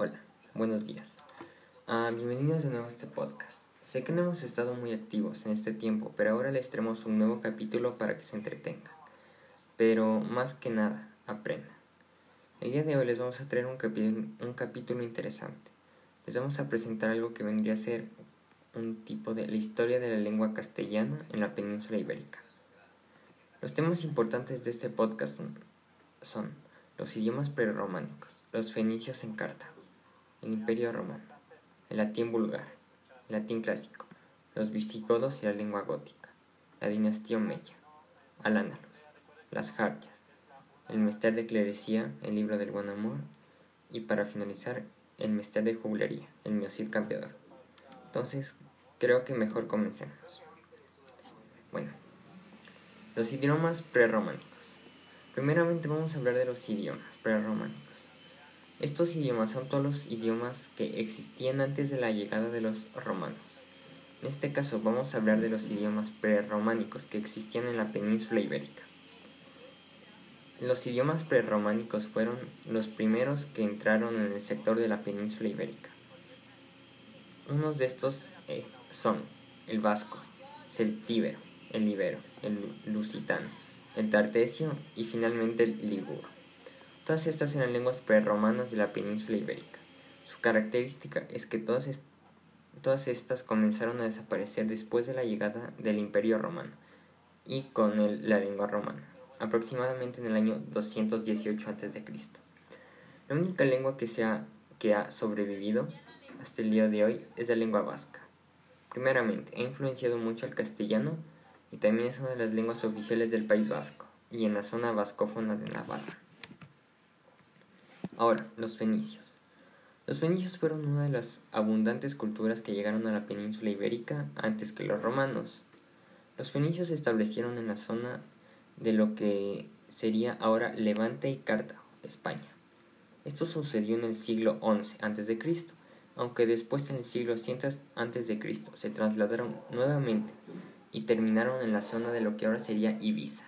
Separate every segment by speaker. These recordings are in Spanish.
Speaker 1: Hola, buenos días. Ah, bienvenidos de nuevo a este podcast. Sé que no hemos estado muy activos en este tiempo, pero ahora les traemos un nuevo capítulo para que se entretengan. Pero más que nada, aprendan. El día de hoy les vamos a traer un, un capítulo interesante. Les vamos a presentar algo que vendría a ser un tipo de la historia de la lengua castellana en la península ibérica. Los temas importantes de este podcast son los idiomas prerrománicos, los fenicios en Cartago, el imperio romano, el latín vulgar, el latín clásico, los visigodos y la lengua gótica, la dinastía omeya, al las jartias, el mester de clerecía, el libro del buen amor, y para finalizar, el mester de juglería, el miocid campeador. Entonces, creo que mejor comencemos. Bueno, los idiomas prerrománicos. Primeramente vamos a hablar de los idiomas prerrománicos. Estos idiomas son todos los idiomas que existían antes de la llegada de los romanos. En este caso vamos a hablar de los idiomas prerrománicos que existían en la península ibérica. Los idiomas prerrománicos fueron los primeros que entraron en el sector de la península ibérica. Unos de estos eh, son el vasco, celtíbero, el ibero, el lusitano, el tartesio y finalmente el liguro. Todas estas eran lenguas prerromanas de la península ibérica. Su característica es que todas, estas comenzaron a desaparecer después de la llegada del Imperio Romano y con él la lengua romana, aproximadamente en el año 218 a.C. La única lengua que, ha, que ha sobrevivido hasta el día de hoy es la lengua vasca. Primeramente, ha influenciado mucho al castellano y también es una de las lenguas oficiales del País Vasco y en la zona vascófona de Navarra. Ahora, los fenicios. Los fenicios fueron una de las abundantes culturas que llegaron a la península ibérica antes que los romanos. Los fenicios se establecieron en la zona de lo que sería ahora Levante y Cartago, España. Esto sucedió en el siglo XI a.C., aunque después en el siglo 100 a.C. se trasladaron nuevamente y terminaron en la zona de lo que ahora sería Ibiza.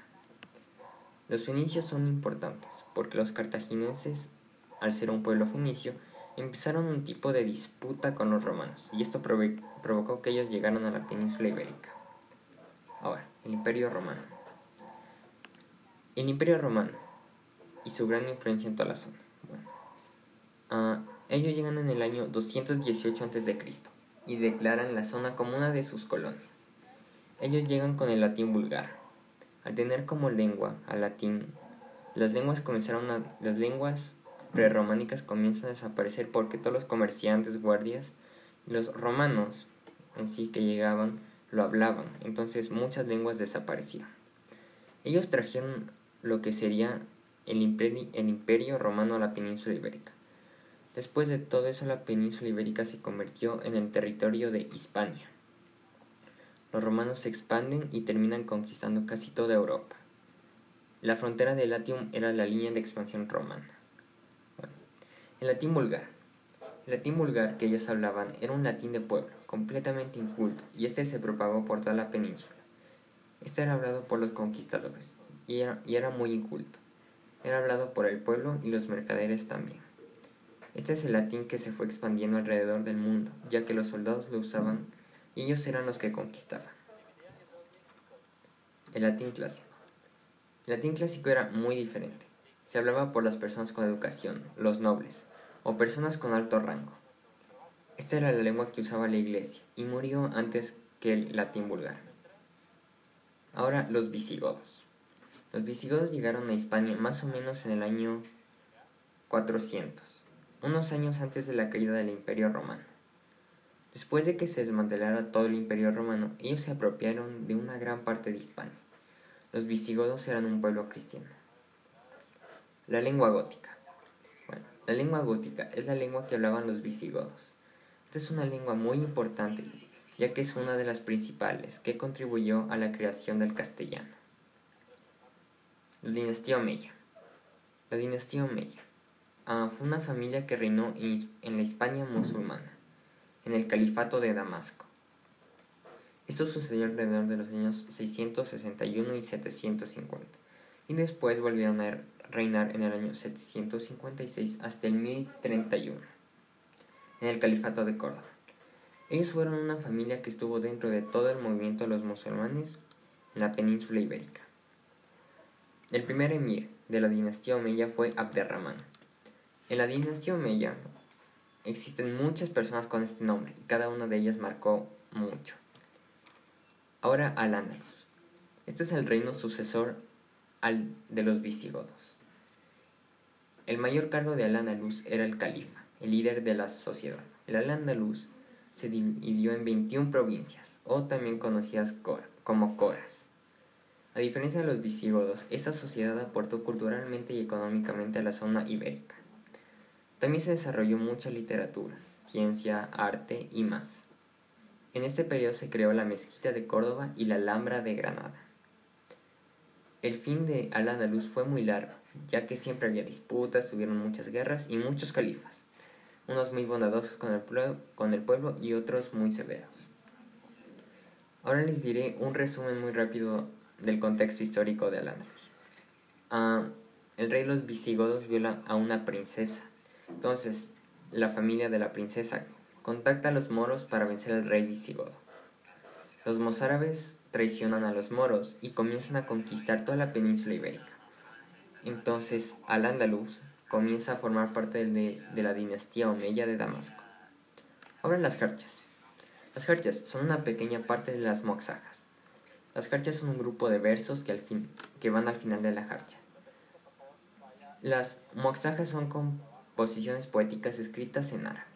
Speaker 1: Los fenicios son importantes porque los cartagineses al ser un pueblo fenicio, empezaron un tipo de disputa con los romanos, y esto provocó que ellos llegaran a la península ibérica. Ahora, el Imperio Romano. El Imperio Romano y su gran influencia en toda la zona. Ah, ellos llegan en el año 218 a.C. y declaran la zona como una de sus colonias. Ellos llegan con el latín vulgar. Al tener como lengua al latín, las lenguas comenzaron las lenguas prerrománicas comienzan a desaparecer porque todos los comerciantes, guardias y los romanos en sí que llegaban lo hablaban, entonces muchas lenguas desaparecieron. Ellos trajeron lo que sería el imperio, romano a la península ibérica. Después de todo eso la península ibérica se convirtió en el territorio de Hispania. Los romanos se expanden y terminan conquistando casi toda Europa. La frontera de Latium era la línea de expansión romana. El latín vulgar. El latín vulgar que ellos hablaban era un latín de pueblo, completamente inculto, y este se propagó por toda la península. Este era hablado por los conquistadores, y era, muy inculto. Era hablado por el pueblo y los mercaderes también. Este es el latín que se fue expandiendo alrededor del mundo, ya que los soldados lo usaban y ellos eran los que conquistaban. El latín clásico. El latín clásico era muy diferente. Se hablaba por las personas con educación, los nobles, o personas con alto rango. Esta era la lengua que usaba la iglesia y murió antes que el latín vulgar. Ahora los visigodos. Los visigodos llegaron a Hispania más o menos en el año 400, unos años antes de la caída del Imperio Romano. Después de que se desmantelara todo el Imperio Romano, ellos se apropiaron de una gran parte de Hispania. Los visigodos eran un pueblo cristiano. La lengua gótica. La lengua gótica es la lengua que hablaban los visigodos. Esta es una lengua muy importante, ya que es una de las principales que contribuyó a la creación del castellano. La dinastía Omeya. La dinastía Omeya ah, fue una familia que reinó en la Hispania musulmana, en el califato de Damasco. Esto sucedió alrededor de los años 661 y 750, y después volvieron a reinar en el año 756 hasta el 1031. en el Califato de Córdoba. Ellos fueron una familia que estuvo dentro de todo el movimiento de los musulmanes en la península ibérica. El primer emir de la dinastía Omeya fue Abderrahman. En la dinastía Omeya existen muchas personas con este nombre y cada una de ellas marcó mucho. Ahora Al-Ándalus. Este es el reino sucesor al de los visigodos. El mayor cargo de Al-Ándalus era el califa, el líder de la sociedad. El Al-Ándalus se dividió en 21 provincias, o también conocidas como coras. A diferencia de los visigodos, esta sociedad aportó culturalmente y económicamente a la zona ibérica. También se desarrolló mucha literatura, ciencia, arte y más. En este periodo se creó la mezquita de Córdoba y la Alhambra de Granada. El fin de Al-Andalus fue muy largo, ya que siempre había disputas, tuvieron muchas guerras y muchos califas unos muy bondadosos con el, con el pueblo y otros muy severos. Ahora les diré un resumen muy rápido del contexto histórico de Al-Ándalus. Ah, el rey de los visigodos viola a una princesa. Entonces, la familia de la princesa contacta a los moros para vencer al rey visigodo. Los mozárabes traicionan a los moros y comienzan a conquistar toda la península ibérica. Entonces, Al-Ándalus comienza a formar parte de, la dinastía Omeya de Damasco. Ahora las jarchas. Las jarchas son una pequeña parte de las moxajas. Las jarchas son un grupo de versos que, van al final de la jarcha. Las moxajas son composiciones poéticas escritas en árabe.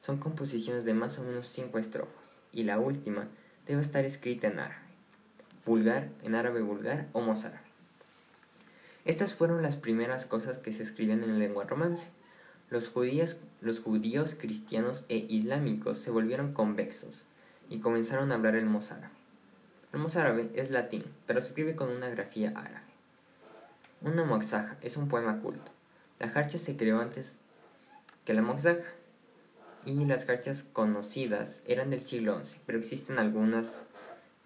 Speaker 1: Son composiciones de más o menos cinco estrofas, y la última debe estar escrita en árabe, vulgar, en árabe vulgar o mozárabe. Estas fueron las primeras cosas que se escribían en lengua romance. Los judíos, los judíos cristianos e islámicos se volvieron convexos y comenzaron a hablar el mozárabe. El mozárabe es latín, pero se escribe con una grafía árabe. Una moxaja es un poema culto. La jarcha se creó antes que la moxaja y las jarchas conocidas eran del siglo XI, pero existen algunas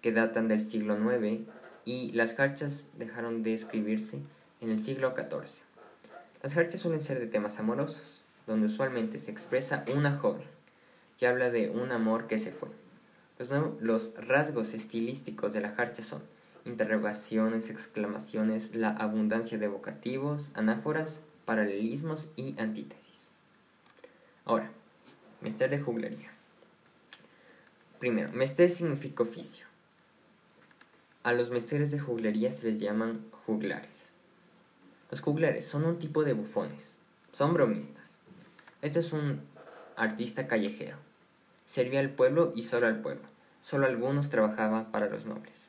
Speaker 1: que datan del siglo IX y las jarchas dejaron de escribirse en el siglo XIV. Las jarchas suelen ser de temas amorosos, donde usualmente se expresa una joven, que habla de un amor que se fue. Los, rasgos estilísticos de la jarcha son interrogaciones, exclamaciones, la abundancia de vocativos, anáforas, paralelismos y antítesis. Ahora, mester de juglería. Primero, mester significa oficio. A los mesteres de juglería se les llaman juglares. Los juglares son un tipo de bufones. Son bromistas. Este es un artista callejero. Servía al pueblo y solo al pueblo. Solo algunos trabajaban para los nobles.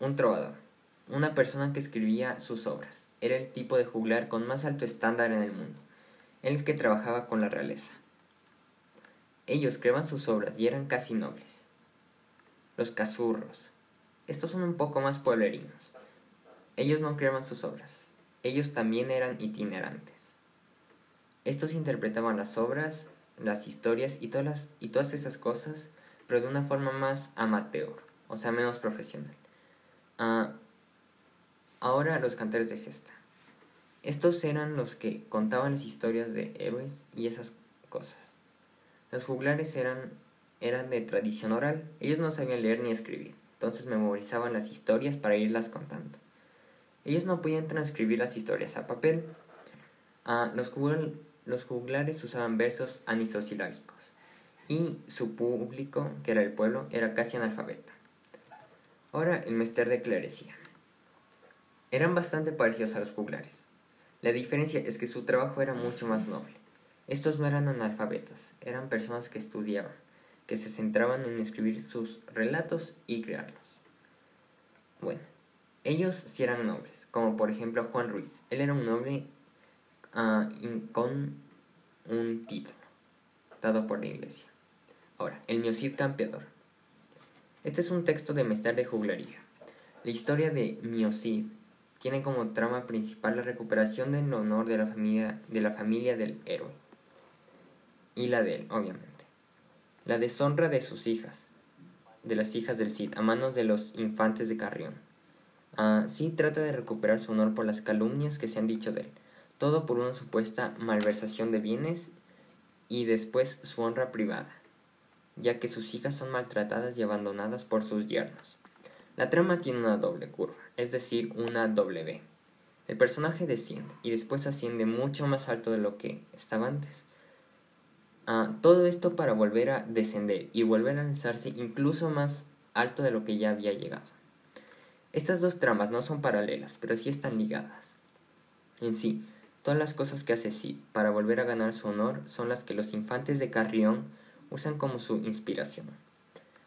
Speaker 1: Un trovador. Una persona que escribía sus obras. Era el tipo de juglar con más alto estándar en el mundo. El que trabajaba con la realeza. Ellos creaban sus obras y eran casi nobles. Los cazurros. Estos son un poco más pueblerinos. Ellos no creaban sus obras, ellos también eran itinerantes. Estos interpretaban las obras, las historias y todas, y todas esas cosas, pero de una forma más amateur, o sea, menos profesional. Ah, ahora los cantores de gesta. Estos eran los que contaban las historias de héroes y esas cosas. Los juglares eran, eran de tradición oral, ellos no sabían leer ni escribir, entonces memorizaban las historias para irlas contando. Ellos no podían transcribir las historias a papel. Ah, los, juglares usaban versos anisosilábicos y su público, que era el pueblo, era casi analfabeta. Ahora el mester de clerecía. Eran bastante parecidos a los juglares. La diferencia es que su trabajo era mucho más noble. Estos no eran analfabetas, eran personas que estudiaban, que se centraban en escribir sus relatos y crearlos. Bueno, ellos sí eran nobles, como por ejemplo Juan Ruiz. Él era un noble ah, con un título dado por la iglesia. Ahora, el Miocid Campeador. Este es un texto de Mester de Juglaría. La historia de Miocid tiene como trama principal la recuperación del honor de la familia, de la familia del héroe. Y la de él, obviamente. La deshonra de sus hijas, de las hijas del Cid, a manos de los infantes de Carrión Ah, sí trata de recuperar su honor por las calumnias que se han dicho de él, todo por una supuesta malversación de bienes y después su honra privada, ya que sus hijas son maltratadas y abandonadas por sus yernos. La trama tiene una doble curva, es decir, una W. El personaje desciende y después asciende mucho más alto de lo que estaba antes. Ah, todo esto para volver a descender y volver a alzarse incluso más alto de lo que ya había llegado. Estas dos tramas no son paralelas, pero sí están ligadas. En sí, todas las cosas que hace Sid para volver a ganar su honor son las que los infantes de Carrión usan como su inspiración.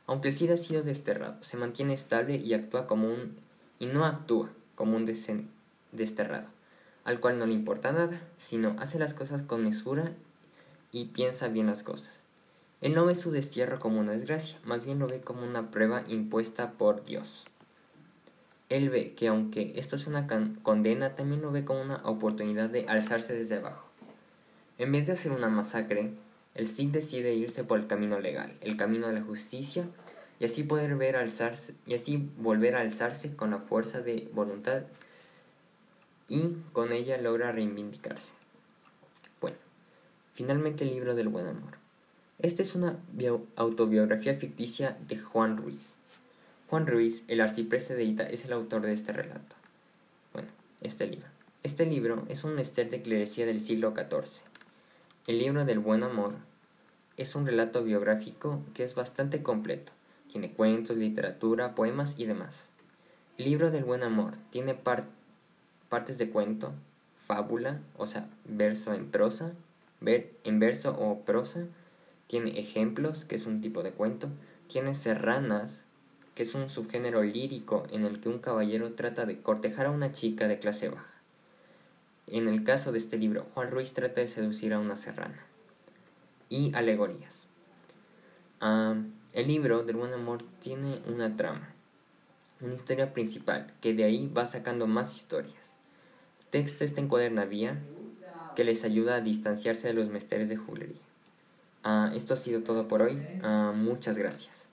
Speaker 1: Aunque el Cid ha sido desterrado, se mantiene estable y actúa como un y no actúa como un desterrado, al cual no le importa nada, sino hace las cosas con mesura y piensa bien las cosas. Él no ve su destierro como una desgracia, más bien lo ve como una prueba impuesta por Dios. Él ve que aunque esto es una condena, también lo ve como una oportunidad de alzarse desde abajo. En vez de hacer una masacre, el Cid decide irse por el camino legal, el camino de la justicia, y así poder ver alzarse y así volver a alzarse con la fuerza de voluntad y con ella logra reivindicarse. Bueno, finalmente el libro del buen amor. Esta es una autobiografía ficticia de Juan Ruiz. Juan Ruiz, el arcipreste de Ita, es el autor de este relato. Bueno, este libro. Este libro es un ester de clerecía del siglo XIV el libro del buen amor es un relato biográfico que es bastante completo. Tiene cuentos, literatura, poemas y demás. El libro del buen amor tiene partes de cuento, fábula, o sea, verso en prosa, ver en verso o prosa. Tiene ejemplos, que es un tipo de cuento. Tiene serranas, que es un subgénero lírico en el que un caballero trata de cortejar a una chica de clase baja. En el caso de este libro, Juan Ruiz trata de seducir a una serrana. Y alegorías. el libro del buen amor tiene una trama, una historia principal, que de ahí va sacando más historias. Texto está en cuaderna vía, que les ayuda a distanciarse de los mesteres de julería. esto ha sido todo por hoy. muchas gracias.